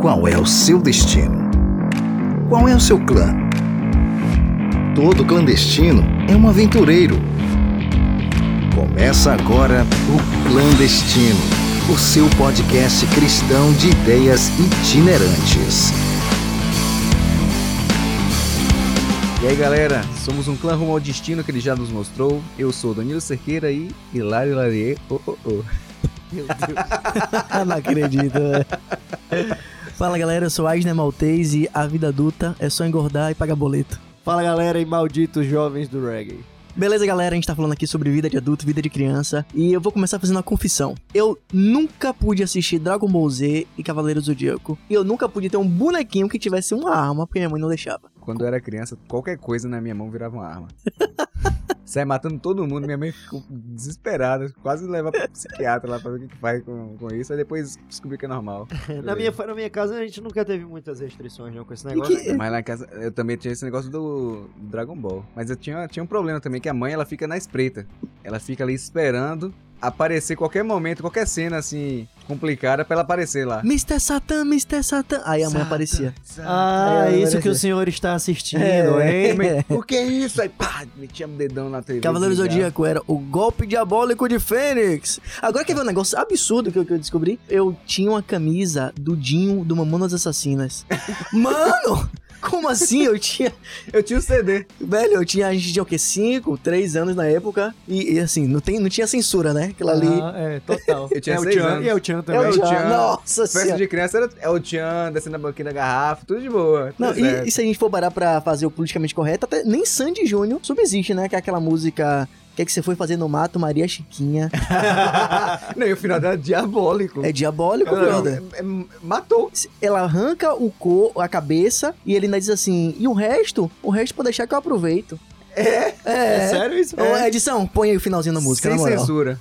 Qual é o seu destino? Qual é o seu clã? Todo clandestino é um aventureiro. Começa agora o Clandestino, o seu podcast cristão de ideias itinerantes. E aí galera, somos um clã rumo ao destino que ele já nos mostrou. Eu sou Danilo Cerqueira e Hilário Larier. Oh, oh, oh. Meu Deus. Não acredito, velho. Fala galera, eu sou Aisner Maltese e a vida adulta é só engordar e pagar boleto. Fala galera e malditos jovens do reggae. Beleza, galera? A gente tá falando aqui sobre vida de adulto, vida de criança. E eu vou começar fazendo uma confissão. Eu nunca pude assistir Dragon Ball Z e Cavaleiro do Zodíaco. E eu nunca pude ter um bonequinho que tivesse uma arma, porque minha mãe não deixava. Quando eu era criança, qualquer coisa na minha mão virava uma arma. Sai matando todo mundo, minha mãe ficou desesperada, quase leva pro psiquiatra lá pra ver o que faz com, com isso, aí depois descobri que é normal. na, minha, na minha casa a gente nunca teve muitas restrições não, com esse negócio. Que... Mas lá em casa eu também tinha esse negócio do Dragon Ball. Mas eu tinha, tinha um problema também, que a mãe ela fica na espreita. Ela fica ali esperando aparecer qualquer momento, qualquer cena assim complicada pra ela aparecer lá. Mr. Satan, Mr. Satan. Aí a mãe aparecia. Ah, é isso que o senhor está assistindo, é, hein? O que é isso? Aí pá, metia um dedão na TV. Cavaleiro Zodíaco era o golpe diabólico de Fênix. Agora quer ver um negócio absurdo que eu, que eu descobri? Eu tinha uma camisa do Dinho do Mamonas Assassinas. Mano! Como assim? Eu tinha. Eu tinha o um CD. Velho, eu tinha. A gente tinha o quê? 5, 3 anos na época. E, e, assim, não, tem, não tinha censura, né? Aquilo ali. Ah, é, total. eu tinha 6 anos. E é o Tchan também. É o Tchan. Nossa Festa senhora. de criança era é o Tchan, descendo a banquinha da garrafa, tudo de boa. Não, e, e, se a gente for parar pra fazer o politicamente correto, até nem Sandy Júnior subsiste, né? Que é aquela música o que, é que você foi fazer no mato, Maria Chiquinha? não, e o final dela é diabólico. É diabólico, não, brother. É, é, matou. Ela arranca o cor, a cabeça, e ele ainda diz assim, e o resto? O resto pode deixar que eu aproveito. É? É, é sério isso? Ô, edição, põe aí o finalzinho da música, Sem na moral. censura.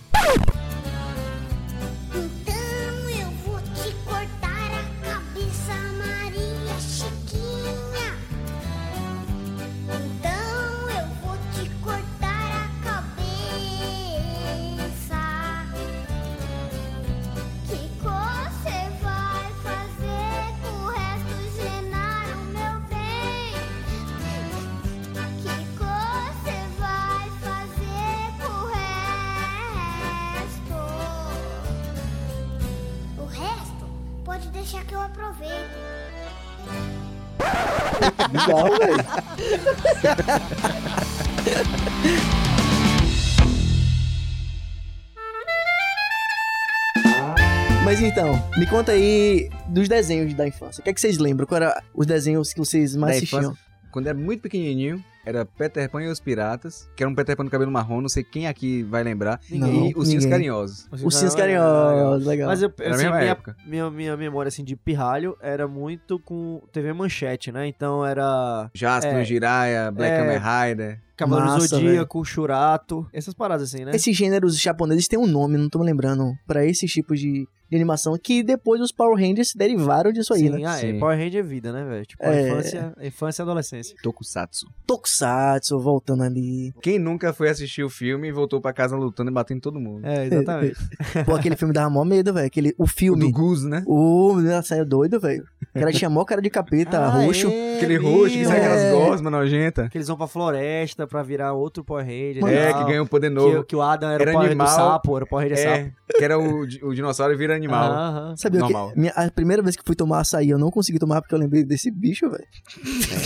Me conta aí dos desenhos da infância. O que é que vocês lembram? Qual era os desenhos que vocês mais Da assistiam? infância, quando era muito pequenininho, era Peter Pan e os Piratas, que era um Peter Pan do cabelo marrom, não sei quem aqui vai lembrar. Ninguém. e os Ninguém. Carinhosos. Os Sims Carinhosos, legal. Mas eu, a assim, minha, época. minha, minha memória assim, de pirralho era muito com TV Manchete, né? Então era Jasper, É. Jiraiya, Black É. Kamen Rider. Cavaleiro Massa, Zodíaco, Churato, essas paradas assim, né? Esses gêneros japoneses têm um nome, não tô me lembrando, pra esses tipos de, de animação, que depois os Power Rangers derivaram disso aí, Sim, né? ah, é, Sim. Power Ranger é vida, né, velho? Tipo, É. infância, infância e adolescência. Tokusatsu. Tokusatsu voltando ali. Quem nunca foi assistir o filme e voltou pra casa lutando e batendo em todo mundo? É, exatamente. Pô, aquele filme dava mó medo, velho. Aquele, o O filme. do Goose, né? O menino saiu doido, velho. O cara tinha mó cara de capeta, Ah, roxo. é Aquele roxo que sai É. aquelas gosmas nojentas. Que eles vão pra floresta pra virar outro Power Ranger. E É, tal. que ganhou um poder Que, novo. que o Adam era, Era o Power animal. do sapo, era o Power Ranger É, sapo. que era o, o dinossauro vira animal. Aham. Sabia o Normal. que? Minha, a primeira vez que fui tomar açaí, eu não consegui tomar porque eu lembrei desse bicho, velho.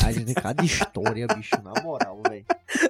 É, a gente tem cada história, bicho, na moral, velho.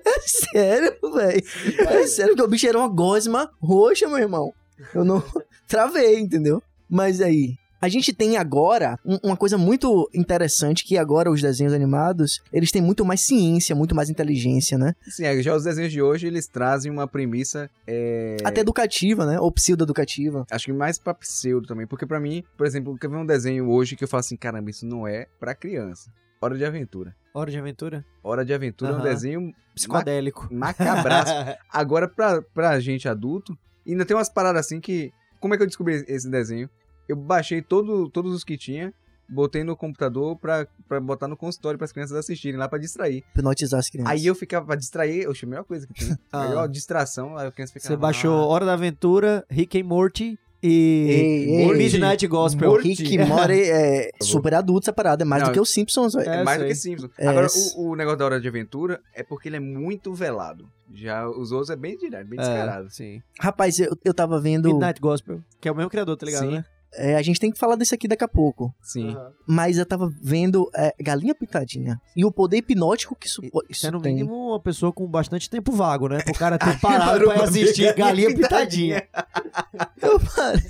É sério, velho. É sério que o bicho era uma gosma roxa, meu irmão. Eu não travei, entendeu? Mas aí, a gente tem agora um- uma coisa muito interessante que agora os desenhos animados, eles têm muito mais ciência, muito mais inteligência, né? Sim, é, já os desenhos de hoje, eles trazem uma premissa... é, Até educativa, né? Ou pseudo-educativa. Acho que mais pra pseudo também. Porque pra mim, por exemplo, quer ver um desenho hoje que eu falo assim, caramba, isso não é pra criança. Hora de Aventura. Hora de aventura? Hora de Aventura é um desenho Psicodélico. macabraço. Agora, pra, pra gente adulto, ainda tem umas paradas assim que... Como é que eu descobri esse desenho? Eu baixei todo, todos os que tinha, botei no computador pra, pra botar no consultório pras crianças assistirem lá pra distrair. Hipnotizar as crianças. Aí eu ficava pra distrair, oxe, a melhor coisa que tem. Ah. Melhor distração, aí a criança ficava... Você baixou "Ah". Hora da Aventura, Rick and Morty e Ei, ei, Midnight Gospel. Rick e Morty é super adulto essa parada, é mais Não, do que os Simpsons, velho. É, É, mais do que Simpsons. É, Agora, o, o negócio da Hora de Aventura é porque ele é muito velado. Já os outros é bem direto, bem É, descarado. sim. Rapaz, eu, eu tava vendo. Midnight Gospel, que é o mesmo criador, tá ligado, Sim. né? É, a gente tem que falar desse aqui daqui a pouco. Sim. Mas eu tava vendo é, Galinha Pintadinha. E o poder hipnótico que isso, Isso é no tem. mínimo uma pessoa com bastante tempo vago, né? Pro cara ter parado parou pra assistir Galinha Pitadinha. Eu parei.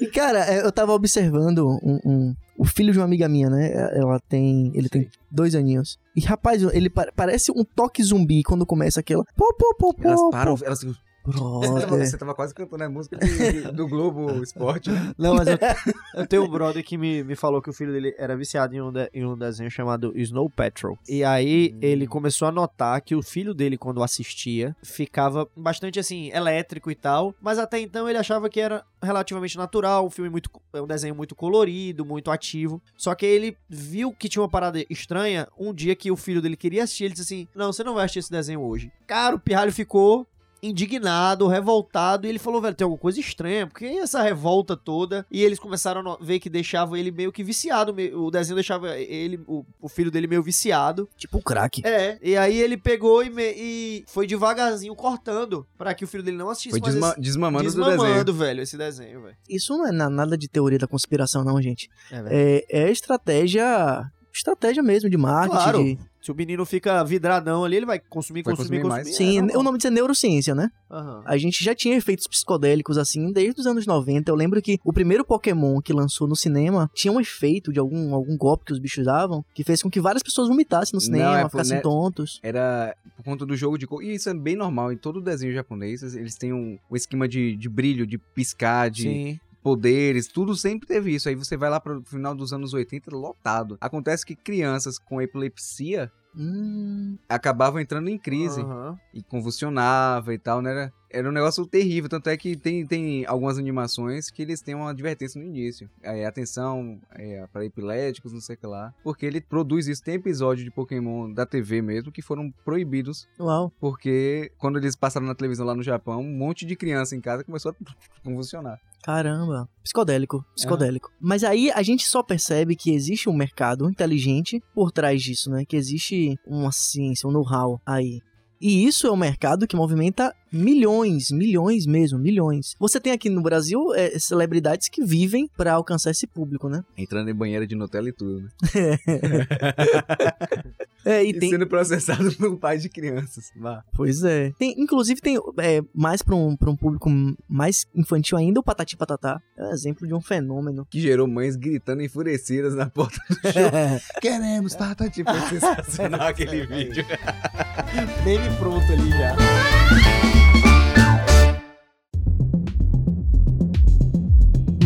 E, cara, é, eu tava observando um, um- o filho de uma amiga minha, né? Ela tem. Ele tem dois aninhos. E, rapaz, ele pa- parece um toque zumbi quando começa aquela. Pô, pô, pô, pô. Elas pô. param, elas... Você tava, você tava quase cantando a música de- do Globo Esporte, né? Não, mas eu, eu tenho um brother que me, me falou que o filho dele era viciado em um, de- em um desenho chamado Snow Patrol. E aí ele começou a notar que o filho dele, quando assistia, ficava bastante assim, elétrico e tal. Mas até então ele achava que era relativamente natural, um filme muito. É um desenho muito colorido, muito ativo. Só que ele viu que tinha uma parada estranha um dia que o filho dele queria assistir. Ele disse assim: Não, você não vai assistir esse desenho hoje. Cara, o pirralho ficou indignado, revoltado, e ele falou, velho, tem alguma coisa estranha, porque essa revolta toda, e eles começaram a ver que deixava ele meio que viciado, o desenho deixava ele, o, o filho dele meio viciado. Tipo crack. É, e aí ele pegou e, me- e foi devagarzinho cortando pra que o filho dele não assistisse Foi mais desma- esse- desmamando, do desmamando, desenho. velho, esse desenho, velho. Isso não é na- nada de teoria da conspiração, não, gente. É. É, é estratégia. Estratégia mesmo de marketing. Claro. de- Se o menino fica vidradão ali, ele vai consumir, Vai consumir, consumir consumir. mais. Sim, é, o nome disso é neurociência, né? Aham. A gente já tinha efeitos psicodélicos assim desde os anos 90. Eu lembro que o primeiro Pokémon que lançou no cinema tinha um efeito de algum, algum golpe que os bichos davam que fez com que várias pessoas vomitassem no Não, cinema, é por- ficassem né- tontos. Era por conta do jogo de cor. E isso é bem normal. Em todo desenho japonês, eles têm um, um esquema de, de brilho, de piscar, de Sim. Poderes. Tudo sempre teve isso. Aí você vai lá pro final dos anos 80, lotado. Acontece que crianças com epilepsia Hum, acabavam entrando em crise. Aham. E convulsionava e tal, né? Era, era um negócio terrível. Tanto é que tem, tem algumas animações que eles têm uma advertência no início. É, atenção é, para epiléticos, não sei o que lá. Porque ele produz isso. Tem episódio de Pokémon da TV mesmo que foram proibidos. uau. Porque quando eles passaram na televisão lá no Japão, um monte de criança em casa começou a convulsionar. Caramba. Psicodélico, psicodélico. Mas aí a gente só percebe que existe um mercado inteligente por trás disso, né? Que existe uma ciência, um know-how aí. E isso é um mercado que movimenta milhões, milhões mesmo, milhões. Você tem aqui no Brasil é, celebridades que vivem pra alcançar esse público, né? Entrando em banheira de Nutella e tudo, né? É, e E, tem, sendo processado por pai de crianças. Vá. Pois é. Tem, inclusive, tem é, mais pra um, pra um público mais infantil ainda, o Patati Patatá. É um exemplo de um fenômeno. Que gerou mães gritando enfurecidas na porta do show. Queremos patati. Foi sensacional aquele vídeo. Meme pronto ali já.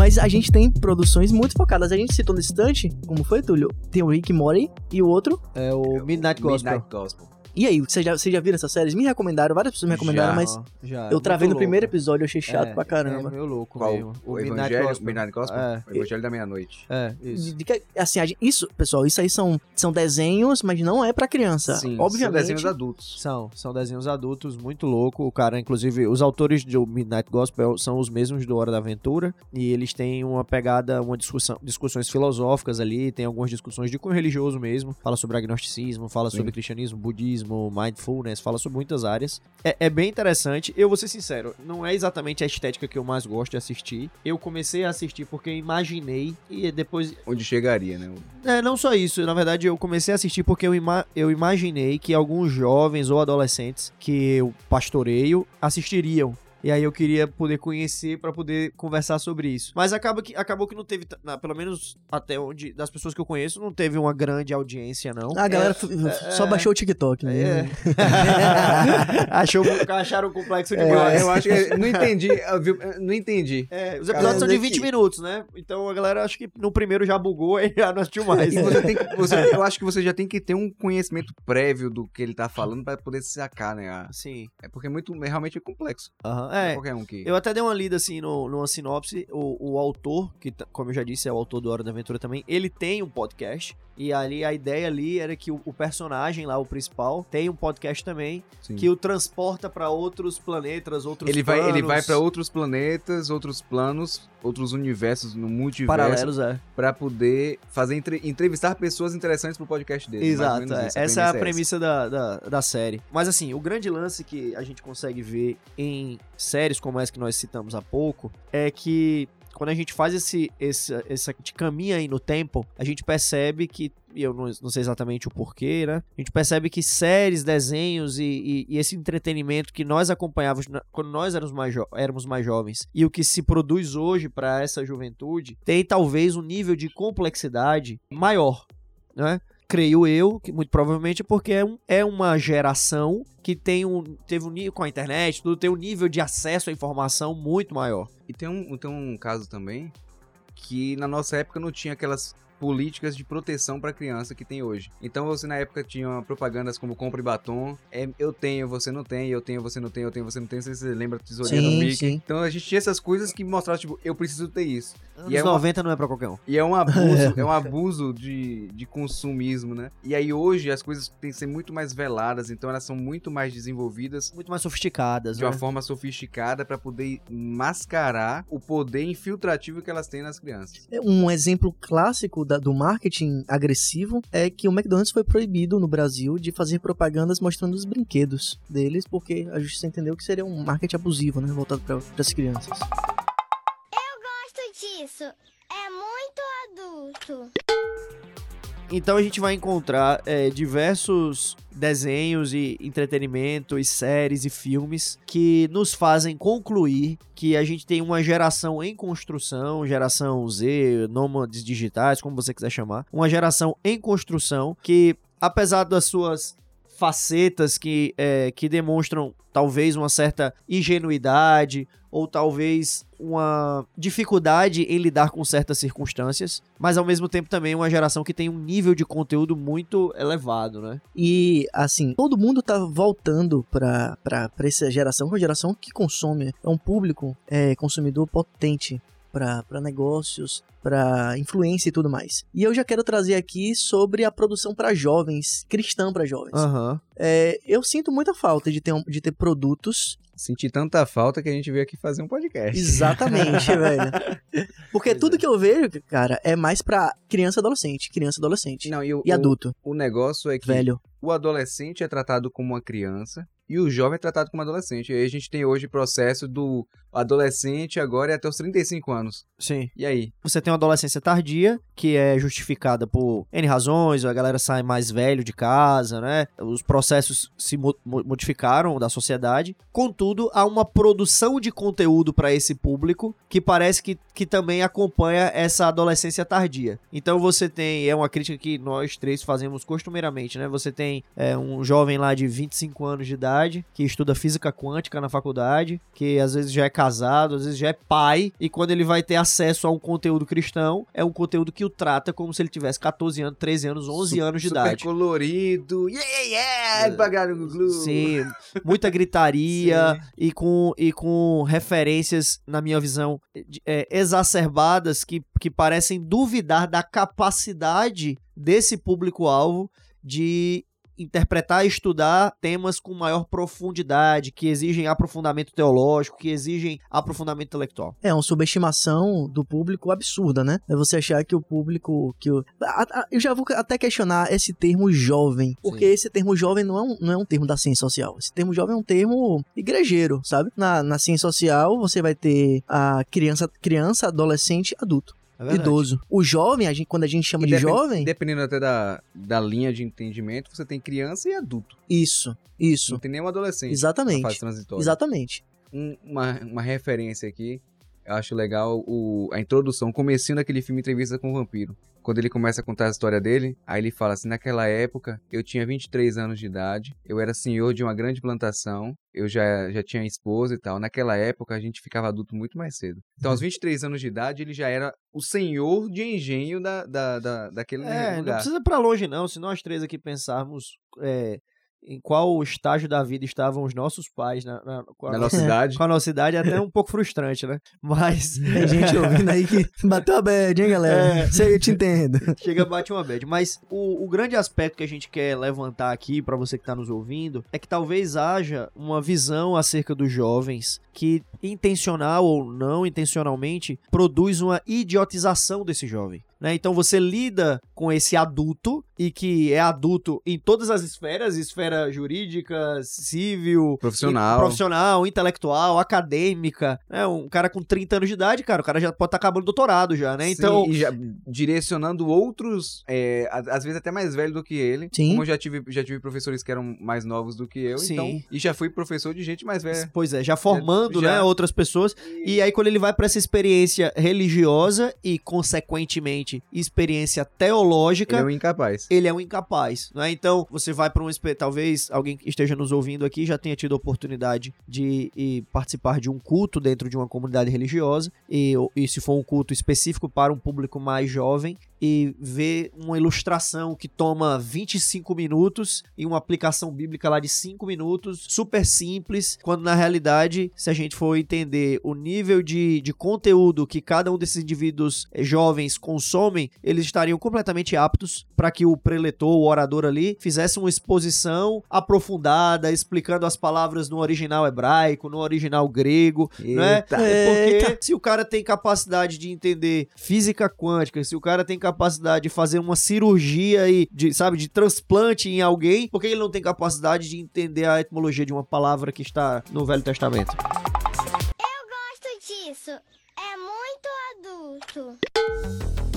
Mas a gente tem produções muito focadas. A gente citou nesse instante, como foi, Túlio? Tem o Rick e Morty e o outro. É o Midnight Gospel. Midnight Gospel. E aí, vocês já, vocês já viram essas séries? Me recomendaram, várias pessoas me recomendaram, Já. mas já, eu travei no primeiro episódio, eu achei chato É, pra caramba. É meio louco Qual? mesmo. O, Midnight Evangelho? Gospel. Midnight Gospel? É. O Evangelho da Meia-Noite. É, De- isso. de que- assim, gente- isso, pessoal, isso aí são, são desenhos, mas não é pra criança. Sim, Obviamente. são desenhos adultos. São, são desenhos adultos muito louco. O cara, inclusive, os autores do Midnight Gospel são os mesmos do Hora da Aventura. E eles têm uma pegada, uma discussão, discussões filosóficas ali, tem algumas discussões de cunho religioso mesmo. Fala sobre agnosticismo, fala Sim. sobre cristianismo, budismo, mindfulness, fala sobre muitas áreas. É, é bem interessante. Eu vou ser sincero, não é exatamente a estética que eu mais gosto de assistir. Eu comecei a assistir porque eu imaginei e depois Onde chegaria, né? é, não só isso. Na verdade, eu comecei a assistir porque eu, ima- eu imaginei que alguns jovens ou adolescentes que eu pastoreio assistiriam. E aí eu queria poder conhecer pra poder conversar sobre isso. Mas acaba que, acabou que não teve, pelo menos até onde, das pessoas que eu conheço, não teve uma grande audiência, não. A galera É, é, só baixou o TikTok, né? é. Achou, acharam É, complexo Eu, demais. eu acho que. Não entendi. eu vi- eu Não entendi. É, os episódios são de daqui- 20 minutos, né? Então a galera acho que no primeiro já bugou e já não assistiu mais. Você tem que, você- eu acho que você já tem que ter um conhecimento prévio do que ele tá falando pra poder sacar, né? a- Sim. É porque é muito, é realmente complexo. Aham. Não é é. qualquer um que. Eu até dei uma lida assim no, numa sinopse. O, o autor, que como eu já disse, é o autor do Hora da Aventura também, ele tem um podcast. E ali a ideia ali era que o, o personagem lá, o principal, tem um podcast também, Sim. que o transporta pra outros planetas, outros ele vai, ele planos vai para outros planetas, outros planos, outros universos no multiverso paralelos, é. pra poder fazer entre- entrevistar pessoas interessantes pro podcast dele. Exato, é. isso, essa é a essa. premissa da, da, da série. Mas assim, o grande lance que a gente consegue ver em séries como essa que nós citamos há pouco é que quando a gente faz esse, esse, esse caminha aí no tempo, a gente percebe que, e eu não, não sei exatamente o porquê, né? A gente percebe que séries, desenhos e, e- e esse entretenimento que nós acompanhávamos quando nós éramos mais, éramos mais jovens e o que se produz hoje para essa juventude tem talvez um nível de complexidade maior, né? Creio eu, que muito provavelmente porque é, um- é uma geração que tem um, teve um nível com a internet, tudo tem um nível de acesso à informação muito maior. E tem um, tem um caso também que na nossa época não tinha aquelas políticas de proteção pra criança que tem hoje. Então você na época tinha propagandas como compre batom, é, eu tenho, você não tem, eu tenho, você não tem, eu tenho, você não tem, se você lembra da tesourinha do Sim, Mickey. sim. Então a gente tinha essas coisas que mostravam, tipo, eu preciso ter isso. Anos E é uma- 90 não é pra qualquer um. E é um abuso, é um abuso de, de consumismo, né? E aí hoje as coisas têm que ser muito mais veladas, então elas são muito mais desenvolvidas Muito mais sofisticadas, de uma né? forma sofisticada pra poder mascarar o poder infiltrativo que elas têm nas crianças. Um exemplo clássico da- do marketing agressivo é que o McDonald's foi proibido no Brasil de fazer propagandas mostrando os brinquedos deles, porque a justiça entendeu que seria um marketing abusivo, né? Voltado para as crianças. Gosto disso. É muito adulto. Então a gente vai encontrar é, diversos desenhos e entretenimento e séries e filmes que nos fazem concluir que a gente tem uma geração em construção, geração Z, nômades digitais, como você quiser chamar, uma geração em construção que, apesar das suas facetas que, é, que demonstram talvez uma certa ingenuidade ou talvez uma dificuldade em lidar com certas circunstâncias, mas ao mesmo tempo também uma geração que tem um nível de conteúdo muito elevado, né? E, assim, todo mundo tá voltando pra essa geração, uma geração que consome. É um público é, consumidor potente pra pra negócios, pra influência e tudo mais. E eu já quero trazer aqui sobre a produção pra jovens, cristã pra jovens. Aham. É, eu sinto muita falta de ter, de ter produtos. Senti tanta falta que a gente veio aqui fazer um podcast. Exatamente, velho. Porque Pois tudo é. que eu vejo, cara, é mais pra criança e adolescente. Criança e adolescente. Não, e, o, E adulto, O, o negócio é que velho. o adolescente é tratado como uma criança e o jovem é tratado como adolescente. E aí a gente tem hoje o processo do adolescente agora é até os 35 anos. Sim. E aí? Você tem uma adolescência tardia, que é justificada por N razões, a galera sai mais velho de casa, né? Os processos se mo- mo- modificaram da sociedade. Contudo, há uma produção de conteúdo para esse público que parece que, que também acompanha essa adolescência tardia. Então você tem, é uma crítica que nós três fazemos costumeiramente, né? Você tem é, um jovem lá de 25 anos de idade que estuda física quântica na faculdade, que às vezes já é casado, às vezes já é pai, e quando ele vai ter acesso a um conteúdo cristão, é um conteúdo que o trata como se ele tivesse 14 anos, 13 anos, 11 Su- anos de super idade. colorido. Yeah, yeah, yeah! Pagaram no Glu. Sim, muita gritaria e com, e com referências, na minha visão, é, exacerbadas que, que parecem duvidar da capacidade desse público-alvo de interpretar e estudar temas com maior profundidade, que exigem aprofundamento teológico, que exigem aprofundamento intelectual. É uma subestimação do público absurda, né? É você achar que o público. que o... Eu já vou até questionar esse termo jovem. Porque esse termo jovem não é, um, não é um termo da ciência social. Esse termo jovem é um termo igrejeiro, sabe? Na, na ciência social, você vai ter a criança, criança adolescente, adulto, É idoso. O jovem, a gente, quando a gente chama E de depen- jovem. Dependendo até da, da linha de entendimento, você tem criança e adulto. Isso, isso. Não tem nenhum adolescente. na Exatamente. fase transitória. Exatamente. Um- uma, uma referência aqui, eu acho legal o, a introdução, o comecinho daquele filme Entrevista com o Vampiro. Quando ele começa a contar a história dele, aí ele fala assim, naquela época, eu tinha 23 anos de idade, eu era senhor de uma grande plantação, eu já, já tinha esposa e tal. Naquela época, a gente ficava adulto muito mais cedo. Então, aos 23 anos de idade, ele já era o senhor de engenho da, da, da, daquele É, não lugar. precisa ir pra longe não, se nós três aqui pensarmos é, em qual estágio da vida estavam os nossos pais na, na, com, a nossa, idade. com a nossa idade, é até um pouco frustrante, né? Mas. Tem gente ouvindo aí que bateu a bad, hein, galera? É. Isso aí eu te entendo. Chega, bate uma bad. Mas o, o grande aspecto que a gente quer levantar aqui pra você que tá nos ouvindo é que talvez haja uma visão acerca dos jovens que, intencional ou não intencionalmente, produz uma idiotização desse jovem. Né? Então você lida com esse adulto e que é adulto em todas as esferas, esfera jurídica, civil, Profissional. profissional, intelectual, acadêmica, né? Um cara com 30 anos de idade, cara, o cara já pode estar acabando o doutorado já, né? Então, Sim, e já direcionando outros, é, às vezes até mais velho do que ele. Sim. Como eu já tive, já tive professores que eram mais novos do que eu, Sim. então. E já fui professor de gente mais velha. Pois é, já formando, Já. né, outras pessoas. E aí quando ele vai pra essa experiência religiosa e consequentemente experiência teológica, Ele é um incapaz. ele é um incapaz, né? Então, você vai para um talvez alguém que esteja nos ouvindo aqui já tenha tido a oportunidade de participar de um culto dentro de uma comunidade religiosa e, e se for um culto específico para um público mais jovem e ver uma ilustração que toma 25 minutos e uma aplicação bíblica lá de 5 minutos, super simples, quando na realidade, se a gente for entender o nível de, de conteúdo que cada um desses indivíduos eh, jovens consomem, eles estariam completamente aptos para que o preletor, o orador ali, fizesse uma exposição aprofundada, explicando as palavras no original hebraico, no original grego, né? Eita. Porque Eita. se o cara tem capacidade de entender física quântica, se o cara tem capacidade de fazer uma cirurgia e de, sabe, de transplante em alguém, por que ele não tem capacidade de entender a etimologia de uma palavra que está no Velho Testamento? Gosto disso. É muito adulto.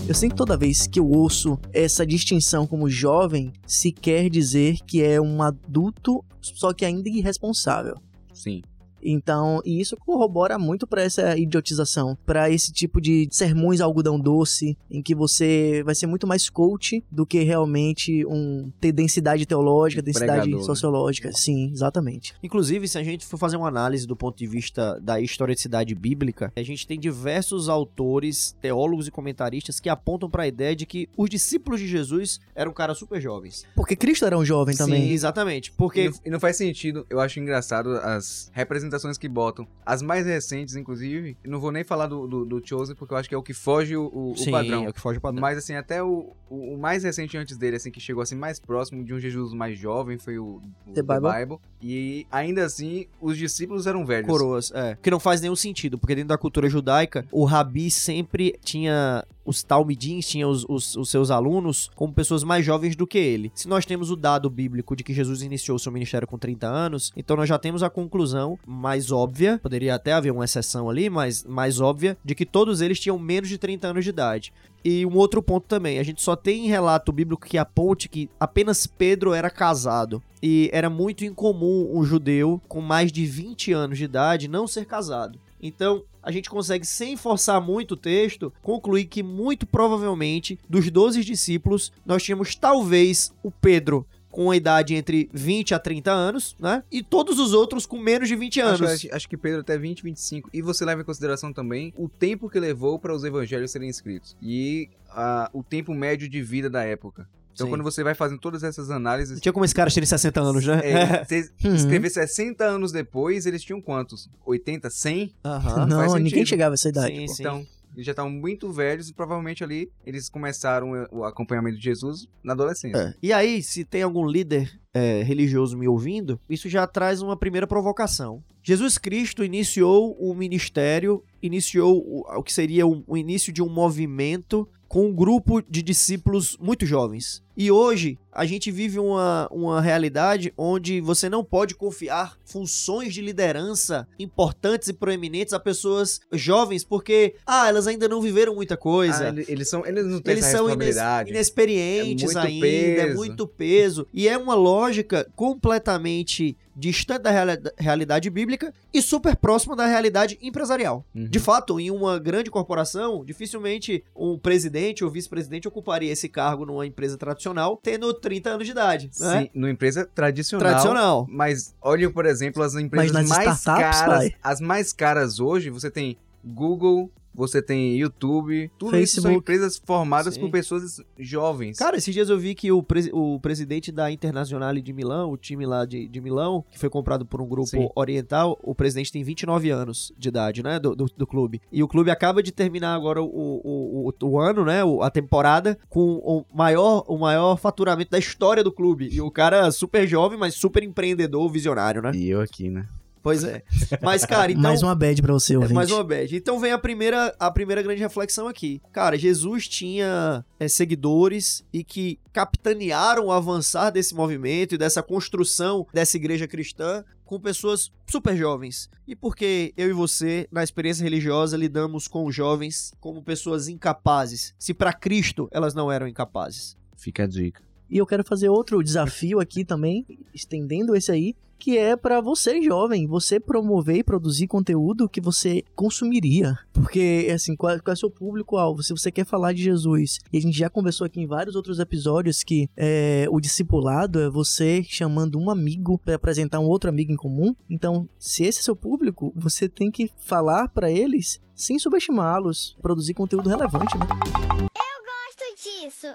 Eu sei que toda vez que eu ouço essa distinção como jovem, se quer dizer que é um adulto, só que ainda irresponsável. Sim. Então, e isso corrobora muito pra essa idiotização, pra esse tipo de sermões algodão doce, em que você vai ser muito mais coach do que realmente um ter densidade teológica, densidade Pregador, né? sociológica. Sim, exatamente. Inclusive, se a gente for fazer uma análise do ponto de vista da historicidade bíblica, a gente tem diversos autores, teólogos e comentaristas que apontam para a ideia de que os discípulos de Jesus eram caras super jovens. Porque Cristo era um jovem Sim, também. Exatamente, E porque não, e não faz sentido, eu acho engraçado as representações que botam. As mais recentes, inclusive, não vou nem falar do, do, do Chosen, porque eu acho que é o que foge o, o- o Sim, padrão. é o que foge o padrão. Mas assim, até o, o, o mais recente antes dele, assim, que chegou assim mais próximo de um Jesus mais jovem, foi o, o The Bible. E ainda assim, os discípulos eram velhos. coroas, é. Que não faz nenhum sentido, porque dentro da cultura judaica, o rabi sempre tinha os talmidins, tinha os, os, os seus alunos como pessoas mais jovens do que ele. Se nós temos o dado bíblico de que Jesus iniciou seu ministério com 30 anos, então nós já temos a conclusão mais óbvia, poderia até haver uma exceção ali, mas mais óbvia, de que todos eles tinham menos de 30 anos de idade. E um outro ponto também, a gente só tem relato bíblico que aponte que apenas Pedro era casado. E era muito incomum um judeu com mais de 20 anos de idade não ser casado. Então, a gente consegue, sem forçar muito o texto, concluir que muito provavelmente, dos 12 discípulos, nós tínhamos talvez o Pedro com a idade entre 20 a 30 anos, né? E todos os outros com menos de 20 anos. Acho, acho, acho que Pedro até 20, 25. E você leva em consideração também o tempo que levou para os evangelhos serem escritos. E ah, o tempo médio de vida da época. Então, Sim. quando você vai fazendo todas essas análises. Não tinha como esse cara terem 60 anos, né? É, você Uhum. escrever 60 anos depois, eles tinham quantos? 80, 100? Aham. não, ninguém chegava a essa idade. Sim, sim. Eles já estavam muito velhos e provavelmente ali eles começaram eh, o acompanhamento de Jesus na adolescência. É. E aí, se tem algum líder é, religioso me ouvindo, isso já traz uma primeira provocação. Jesus Cristo iniciou o ministério, iniciou o, o que seria o início de um movimento com um grupo de discípulos muito jovens. E hoje a gente vive uma, uma realidade onde você não pode confiar funções de liderança importantes e proeminentes a pessoas jovens, porque, ah, elas ainda não viveram muita coisa. Ah, ele- eles, são, eles não têm Eles essa são ines- inexperientes É ainda, é peso. muito peso. E é uma lógica completamente distante da reali- realidade bíblica e super próxima da realidade empresarial. Uhum. De fato, em uma grande corporação, dificilmente um presidente ou vice-presidente ocuparia esse cargo numa empresa tradicional tendo 30 anos de idade. Né? Sim, numa empresa tradicional. Tradicional. Mas olha, por exemplo, as empresas mais startups, caras. pai? As mais caras hoje, você tem Google, você tem YouTube, tudo isso são Facebook. empresas formadas Sim. por pessoas jovens. Cara, esses dias eu vi que o, presi- o presidente da Internazionale de Milão, o time lá de, de Milão, que foi comprado por um grupo Sim. oriental, o presidente tem 29 anos de idade, né, do, do, do clube. E o clube acaba de terminar agora o, o, o, o ano, né, o- a temporada, com o maior, o maior faturamento da história do clube. E o cara super jovem, mas super empreendedor, visionário, né? E eu aqui, né? Pois é. Mas, cara, então... Mais uma bad pra você, É ouvinte. mais uma bad. Então vem a primeira, a primeira grande reflexão aqui. Cara, Jesus tinha é, seguidores e que capitanearam o avançar desse movimento e dessa construção dessa igreja cristã com pessoas super jovens. E porque eu e você, na experiência religiosa, lidamos com os jovens como pessoas incapazes, se para Cristo elas não eram incapazes. Fica a dica. E eu quero fazer outro desafio aqui também, estendendo esse aí, que é pra você, jovem, você promover e produzir conteúdo que você consumiria. Porque, assim, qual, qual é o seu público-alvo? Se você quer falar de Jesus, e a gente já conversou aqui em vários outros episódios que é, o discipulado é você chamando um amigo pra apresentar um outro amigo em comum. Então, se esse é seu público, você tem que falar pra eles sem subestimá-los, produzir conteúdo relevante, né? Gosto disso.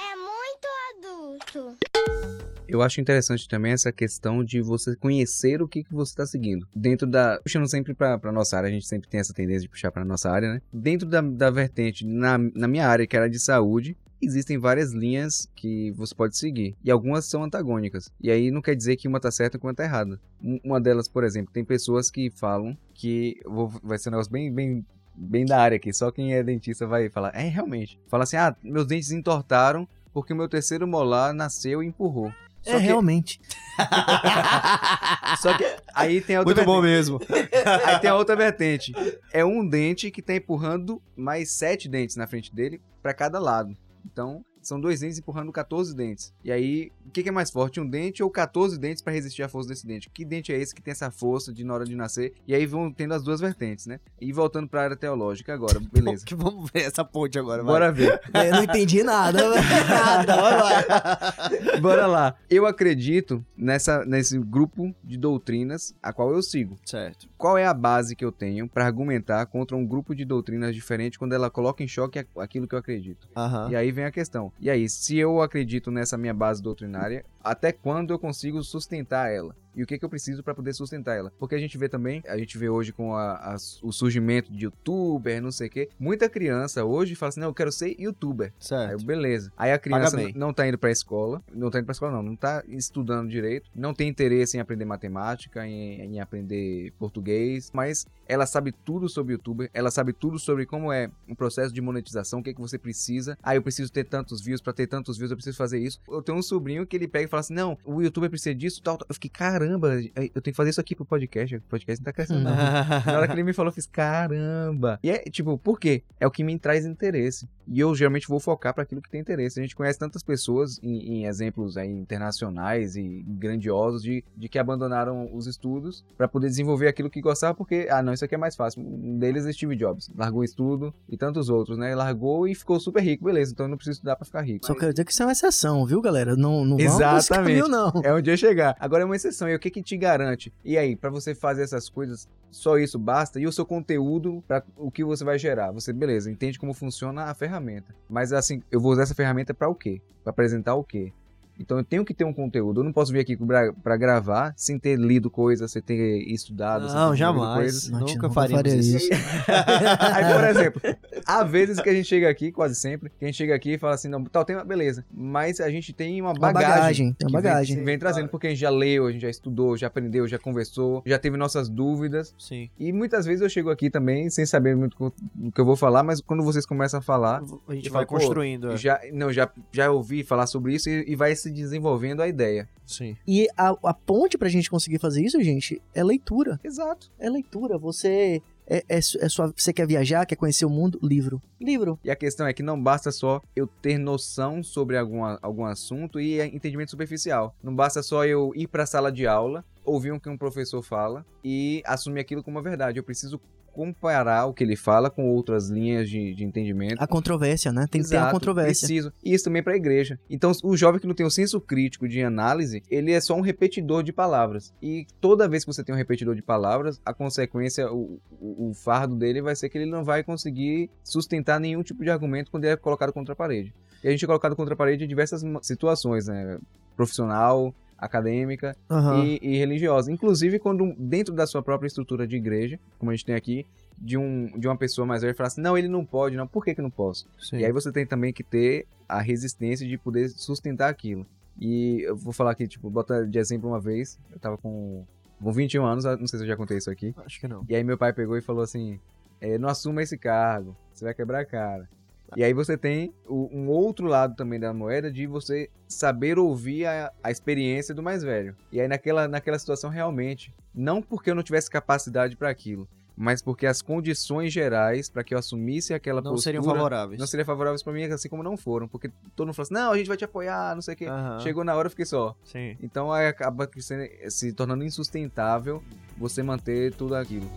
É muito adulto. Eu acho interessante também essa questão de você conhecer o que, que você está seguindo. Dentro da. Puxando sempre para nossa área, a gente sempre tem essa tendência de puxar para nossa área, né? Dentro da, da vertente, na, na minha área, que era de saúde, existem várias linhas que você pode seguir. E algumas são antagônicas. E aí não quer dizer que uma tá certa e uma tá errada. Um- Uma delas, por exemplo, tem pessoas que falam que. Vou, vai ser um negócio bem, bem, bem da área aqui. Só quem é dentista vai falar. É, realmente. Fala assim: ah, meus dentes entortaram porque o meu terceiro molar nasceu e empurrou. Só é, que- realmente. Só que aí tem a outra Muito bom vertente. mesmo. Aí tem a outra vertente. É um dente que tá empurrando mais sete dentes na frente dele pra cada lado. Então, são dois dentes empurrando 14 dentes. E aí, o que, que é mais forte? Um dente ou 14 dentes pra resistir à força desse dente? Que dente é esse que tem essa força de na hora de nascer? E aí vão tendo as duas vertentes, né? E voltando pra área teológica agora, beleza. Que vamos ver essa ponte agora, vai. Bora ver. É, eu não entendi nada. nada, vai lá. Bora lá. Eu acredito nessa, nesse grupo de doutrinas a qual eu sigo. Certo. qual é a base que eu tenho para argumentar contra um grupo de doutrinas diferente quando ela coloca em choque a- aquilo que eu acredito? Aham. E aí vem a questão. E aí, se eu acredito nessa minha base doutrinária, até quando eu consigo sustentar ela? E o que, que eu preciso para poder sustentar ela? Porque a gente vê também, a gente vê hoje com a- as- o surgimento de youtuber, não sei o quê. Muita criança hoje fala assim: não, eu quero ser youtuber. Aí Certo. beleza. Aí a criança não tá indo pra escola, não tá indo pra escola não, não tá estudando direito, não tem interesse em aprender matemática, em, em aprender português, mas ela sabe tudo sobre youtuber, ela sabe tudo sobre como é um processo de monetização, o que é que você precisa. Ah, eu preciso ter tantos views, pra ter tantos views eu preciso fazer isso. Eu tenho um sobrinho que ele pega e fala assim: "Não, o youtuber precisa disso, tal". tal. Eu fiquei, caramba, eu tenho que fazer isso aqui pro podcast. O podcast não tá crescendo não. Na hora que ele me falou, eu fiz, caramba. E é, tipo, por quê? É o que me traz interesse. E eu geralmente vou focar para aquilo que tem interesse. A gente conhece tantas pessoas em, em exemplos aí internacionais e grandiosos de, de que abandonaram os estudos para poder desenvolver aquilo que gostava, porque, ah, não, isso aqui é mais fácil. Um deles é Steve Jobs. Largou o estudo e tantos outros, né? Largou e ficou super rico, beleza. Então eu não preciso estudar para ficar rico. Só quero dizer que isso é uma exceção, viu, galera? Não, não Exatamente. caminho, não. É onde eu chegar. Agora é uma exceção. E o que que te garante? E aí, pra você fazer essas coisas, só isso basta? E o seu conteúdo para o que você vai gerar? Você, beleza, entende como funciona a ferramenta. Mas assim, eu vou usar essa ferramenta pra o quê? Pra apresentar o quê? Então eu tenho que ter um conteúdo. Eu não posso vir aqui pra, pra gravar sem ter lido coisas, sem ter estudado. sem ter Não, desenvolvido jamais. coisas. Não, Nunca nunca faria isso. isso. Aí, por exemplo, há vezes que a gente chega aqui, quase sempre, que a gente chega aqui e fala assim, não, tal tema, beleza. Mas a gente tem uma Uma bagagem. bagagem, tem uma que vem- bagagem. Vem, trazendo, porque a gente já leu, a gente já estudou, já aprendeu, já conversou, já teve nossas dúvidas. Sim. E muitas vezes eu chego aqui também sem saber muito do que eu vou falar, mas quando vocês começam a falar, A gente vai falo, construindo. é. já, não, já, já ouvi falar sobre isso e, e vai se desenvolvendo a ideia. Sim. E a, a ponte pra gente conseguir fazer isso, gente, é leitura. Exato. É leitura. Você é, é, é sua, você quer viajar, quer conhecer o mundo? Livro. Livro. E a questão é que não basta só eu ter noção sobre alguma, algum assunto e entendimento superficial. Não basta só eu ir para a sala de aula, ouvir o que um professor fala e assumir aquilo como uma verdade. Eu preciso comparar o que ele fala com outras linhas de, de entendimento. A controvérsia, né? Tem que ter a controvérsia. Preciso. E isso também para a igreja. Então, o jovem que não tem o senso crítico de análise, ele é só um repetidor de palavras. E toda vez que você tem um repetidor de palavras, a consequência, o, o, o fardo dele vai ser que ele não vai conseguir sustentar nenhum tipo de argumento quando ele é colocado contra a parede. E a gente é colocado contra a parede em diversas situações, né? Profissional, acadêmica Aham. e, e religiosa. Inclusive, quando dentro da sua própria estrutura de igreja, como a gente tem aqui, de, um, de uma pessoa mais velha falar assim, não, ele não pode, não, por que que não posso? Sim. E aí você tem também que ter a resistência de poder sustentar aquilo. E eu vou falar aqui, tipo, botar de exemplo uma vez, eu tava com, com 21 anos, não sei se eu já contei isso aqui, Acho que não. e aí meu pai pegou e falou assim, "É, não assuma esse cargo, você vai quebrar a cara. E aí você tem o- um outro lado também da moeda de você saber ouvir a, a experiência do mais velho. E aí naquela, naquela situação realmente, não porque eu não tivesse capacidade para aquilo, mas porque as condições gerais para que eu assumisse aquela Não postura seriam favoráveis. não seriam favoráveis para mim, assim como não foram, porque todo mundo falou assim: "Não, a gente vai te apoiar, não sei o quê". Aham. Chegou na hora eu fiquei só. Sim. Então aí acaba se tornando insustentável você manter tudo aquilo.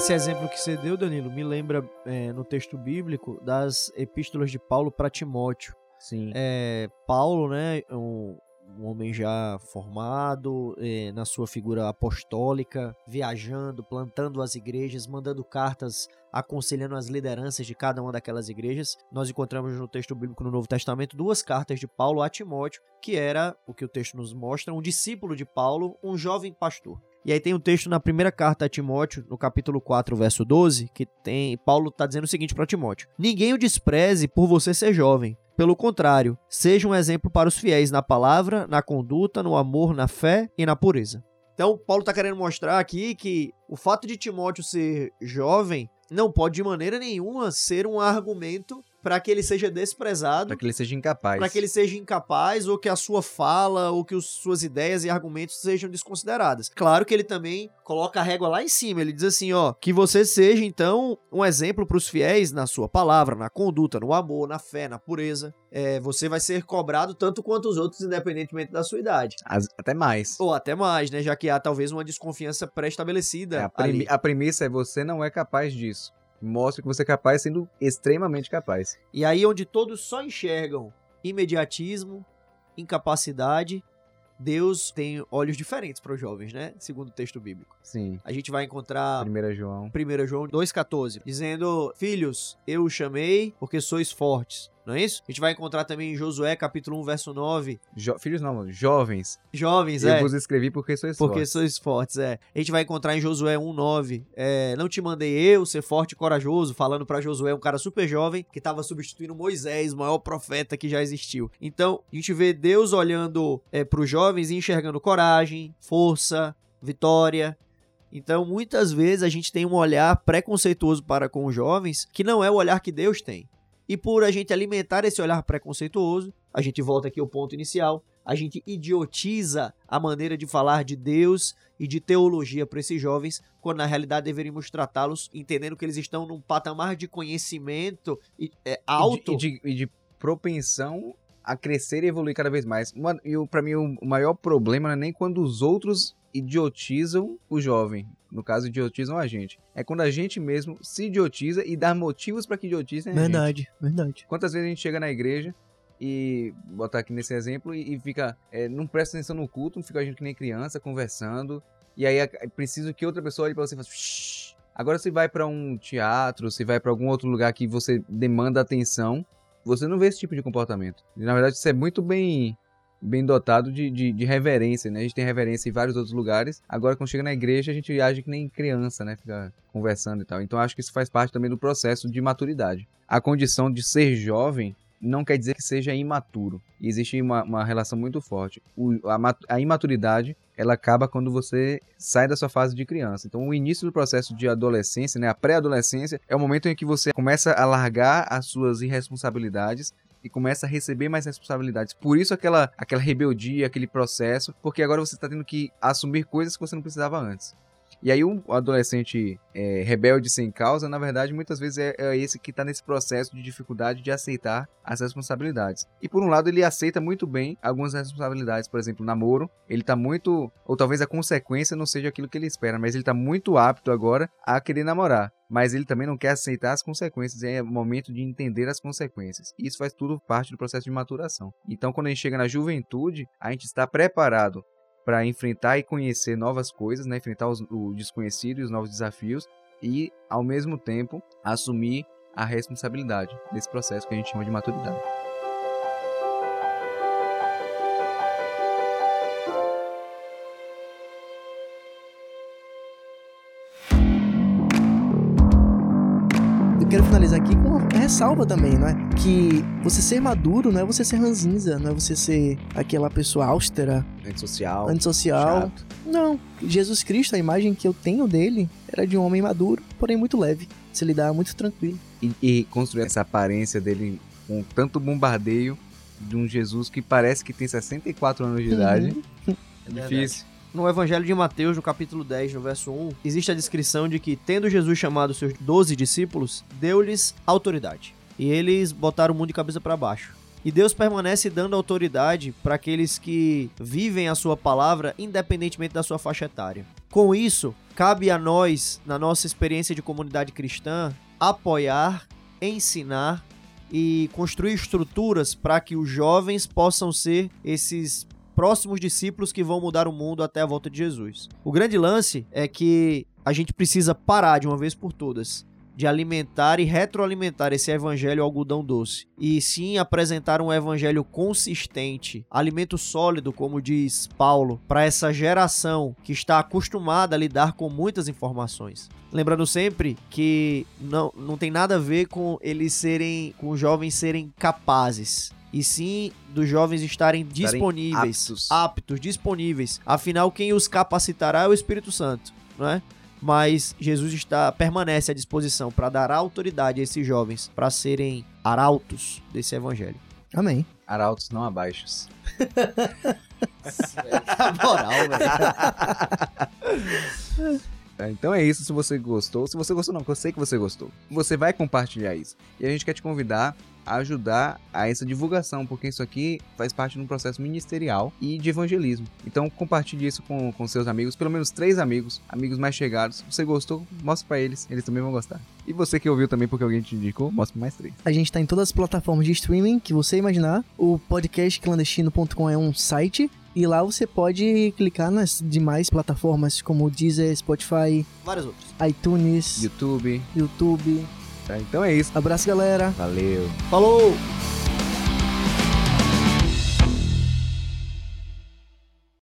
Esse exemplo que você deu, Danilo, me lembra é, no texto bíblico das epístolas de Paulo para Timóteo. Sim. É, Paulo, né, um, um homem já formado é, na sua figura apostólica, viajando, plantando as igrejas, mandando cartas, aconselhando as lideranças de cada uma daquelas igrejas. Nós encontramos no texto bíblico no Novo Testamento duas cartas de Paulo a Timóteo, que era, o que o texto nos mostra, um discípulo de Paulo, um jovem pastor. E aí tem um texto na primeira carta a Timóteo, no capítulo 4, verso 12, que tem Paulo está dizendo o seguinte para Timóteo: Ninguém o despreze por você ser jovem. Pelo contrário, seja um exemplo para os fiéis na palavra, na conduta, no amor, na fé e na pureza. Então, Paulo está querendo mostrar aqui que o fato de Timóteo ser jovem não pode de maneira nenhuma ser um argumento para que ele seja desprezado Para que ele seja incapaz. para que ele seja incapaz ou que a sua fala ou que os, suas ideias e argumentos sejam desconsideradas. Claro que ele também coloca a régua lá em cima. Ele diz assim, ó, que você seja então um exemplo para os fiéis na sua palavra, na conduta, no amor, na fé, na pureza. É, você vai ser cobrado tanto quanto os outros, independentemente da sua idade. As- até mais. Ou até mais, né? Já que há talvez uma desconfiança pré-estabelecida. É, a, premi- a premissa é você não é capaz disso. Mostra que você é capaz sendo extremamente capaz. E aí onde todos só enxergam imediatismo, incapacidade, Deus tem olhos diferentes para os jovens, né? Segundo o texto bíblico. Sim. A gente vai encontrar 1 João. 1 João 2,14, dizendo: Filhos, eu os chamei porque sois fortes. Não é isso? A gente vai encontrar também em Josué, capítulo 1, verso 9. Jo- filhos não, jovens. Jovens, eu é. vos escrevi porque sois Porque fortes. sois fortes, é. A gente vai encontrar em Josué 1:9, é, não te mandei eu ser forte e corajoso, falando pra Josué, um cara super jovem que tava substituindo Moisés, o maior profeta que já existiu. Então, a gente vê Deus olhando é, para os jovens e enxergando coragem, força, vitória. Então, muitas vezes a gente tem um olhar preconceituoso para com os jovens, que não é o olhar que Deus tem. E por a gente alimentar esse olhar preconceituoso, a gente volta aqui ao ponto inicial, a gente idiotiza a maneira de falar de Deus e de teologia para esses jovens, quando na realidade deveríamos tratá-los entendendo que eles estão num patamar de conhecimento é, alto. E de, e de- e de propensão a crescer e evoluir cada vez mais. Uma, e pra mim, o, maior problema não é nem quando os outros idiotizam o jovem. No caso, idiotizam a gente. É quando a gente mesmo se idiotiza e dá motivos para que idiotizem a gente. Verdade, verdade. Quantas vezes a gente chega na igreja e botar aqui nesse exemplo e, e fica é, não presta atenção no culto, fica a gente que nem criança conversando e aí é preciso que outra pessoa olhe para você e faça "Shh". Agora você vai para um teatro, você vai para algum outro lugar que você demanda atenção, você não vê esse tipo de comportamento. Na verdade, isso é muito bem bem dotado de, de, de reverência, né? A gente tem reverência em vários outros lugares. Agora, quando chega na igreja, a gente age que nem criança, né? Fica conversando e tal. Então, acho que isso faz parte também do processo de maturidade. A condição de ser jovem não quer dizer que seja imaturo. Existe uma, uma relação muito forte. O- a, a imaturidade, ela acaba quando você sai da sua fase de criança. Então, o início do processo de adolescência, né? A pré-adolescência, é o momento em que você começa a largar as suas irresponsabilidades e começa a receber mais responsabilidades. Por isso aquela, aquela rebeldia, aquele processo, porque agora você está tendo que assumir coisas que você não precisava antes. E aí um adolescente é, rebelde sem causa, na verdade, muitas vezes é, é esse que está nesse processo de dificuldade de aceitar as responsabilidades. E por um lado, ele aceita muito bem algumas responsabilidades, por exemplo, namoro. Ele está muito, ou talvez a consequência não seja aquilo que ele espera, mas ele está muito apto agora a querer namorar. Mas ele também não quer aceitar as consequências, é momento de entender as consequências. Isso faz tudo parte do processo de maturação. Então, quando a gente chega na juventude, a gente está preparado para enfrentar e conhecer novas coisas, né? enfrentar os, o desconhecido e os novos desafios e, ao mesmo tempo, assumir a responsabilidade desse processo que a gente chama de maturidade. Ressalva também, não é? Que você ser maduro não é você ser ranzinza, não é você ser aquela pessoa austera, Antissocial. antissocial. chato. Não. Jesus Cristo, a imagem que eu tenho dele era de um homem maduro, porém muito leve. Se lidar muito tranquilo. E, e construir essa aparência dele com tanto bombardeio de um Jesus que parece que tem 64 anos de idade. É difícil. No Evangelho de Mateus, no capítulo 10, no verso 1, existe a descrição de que, tendo Jesus chamado seus 12 discípulos, deu-lhes autoridade. E eles botaram o mundo de cabeça para baixo. E Deus permanece dando autoridade para aqueles que vivem a sua palavra, independentemente da sua faixa etária. Com isso, cabe a nós, na nossa experiência de comunidade cristã, apoiar, ensinar e construir estruturas para que os jovens possam ser esses próximos discípulos que vão mudar o mundo até a volta de Jesus. O grande lance é que a gente precisa parar de uma vez por todas de alimentar e retroalimentar esse evangelho algodão doce e sim apresentar um evangelho consistente, alimento sólido, como diz Paulo, para essa geração que está acostumada a lidar com muitas informações. Lembrando sempre que não, não tem nada a ver com eles serem, com os jovens serem capazes e sim dos jovens estarem disponíveis, aptos. aptos, disponíveis. Afinal, quem os capacitará é o Espírito Santo, não é? Mas Jesus está permanece à disposição para dar autoridade a esses jovens para serem arautos desse evangelho. Amém. Arautos não abaixos. moral, velho. Tá, Então é isso, se você gostou. Se você gostou, não, porque eu sei que você gostou. Você vai compartilhar isso. E a gente quer te convidar a ajudar a essa divulgação, porque isso aqui faz parte de um processo ministerial e de evangelismo. Então compartilhe isso com, com seus amigos, pelo menos três amigos, amigos mais chegados. Se você gostou, mostra pra eles, eles também vão gostar. E você que ouviu também porque alguém te indicou, mostra pra mais três. A gente tá em todas as plataformas de streaming que você imaginar. O podcastclandestino.com é um site. E lá você pode clicar nas demais plataformas como Deezer, Spotify, Vários outros. iTunes, YouTube. YouTube. Tá? Então é isso. Abraço, galera. Valeu. Falou!